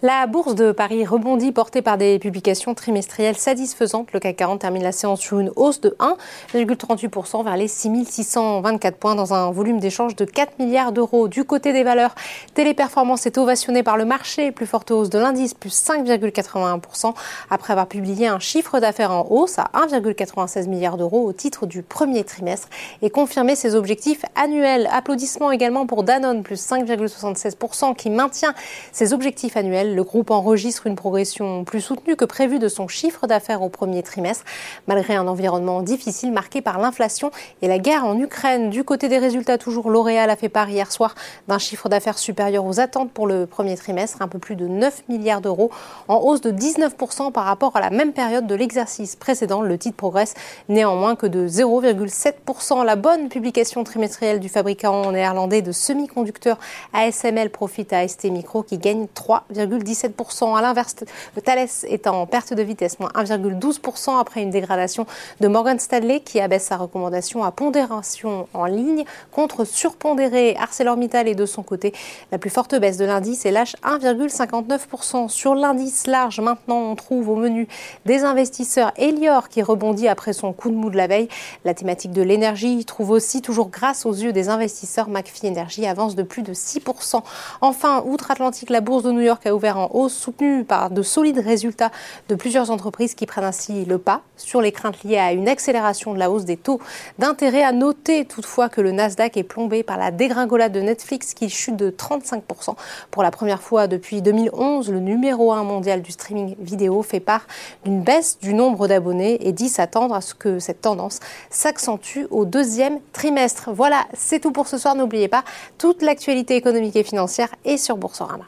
La bourse de Paris rebondit portée par des publications trimestrielles satisfaisantes. Le CAC 40 termine la séance sur une hausse de 1,38% vers les 6624 points dans un volume d'échange de 4 milliards d'euros. Du côté des valeurs, Téléperformance est ovationnée par le marché, plus forte hausse de l'indice, plus 5,81% après avoir publié un chiffre d'affaires en hausse à 1,96 milliards d'euros au titre du premier trimestre et confirmé ses objectifs annuels. Applaudissements également pour Danone, plus 5,76% qui maintient ses objectifs annuels le groupe enregistre une progression plus soutenue que prévu de son chiffre d'affaires au premier trimestre, malgré un environnement difficile marqué par l'inflation et la guerre en Ukraine. Du côté des résultats, toujours L'Oréal a fait part hier soir d'un chiffre d'affaires supérieur aux attentes pour le premier trimestre, un peu plus de 9 milliards d'euros, en hausse de 19% par rapport à la même période de l'exercice précédent. Le titre progresse néanmoins que de 0,7%. La bonne publication trimestrielle du fabricant néerlandais de semi-conducteurs ASML profite à ST Micro qui gagne 3,5%. 17%. À l'inverse, Thales est en perte de vitesse, moins 1,12% après une dégradation de Morgan Stanley qui abaisse sa recommandation à pondération en ligne contre surpondéré. ArcelorMittal est de son côté la plus forte baisse de l'indice et lâche 1,59%. Sur l'indice large, maintenant, on trouve au menu des investisseurs Elior qui rebondit après son coup de mou de la veille. La thématique de l'énergie trouve aussi, toujours grâce aux yeux des investisseurs, McPhee Energy avance de plus de 6%. Enfin, outre-Atlantique, la bourse de New York a en hausse, soutenu par de solides résultats de plusieurs entreprises qui prennent ainsi le pas sur les craintes liées à une accélération de la hausse des taux d'intérêt. À noter toutefois que le Nasdaq est plombé par la dégringolade de Netflix qui chute de 35%. Pour la première fois depuis 2011, le numéro 1 mondial du streaming vidéo fait part d'une baisse du nombre d'abonnés et dit s'attendre à ce que cette tendance s'accentue au deuxième trimestre. Voilà, c'est tout pour ce soir. N'oubliez pas, toute l'actualité économique et financière est sur Boursorama.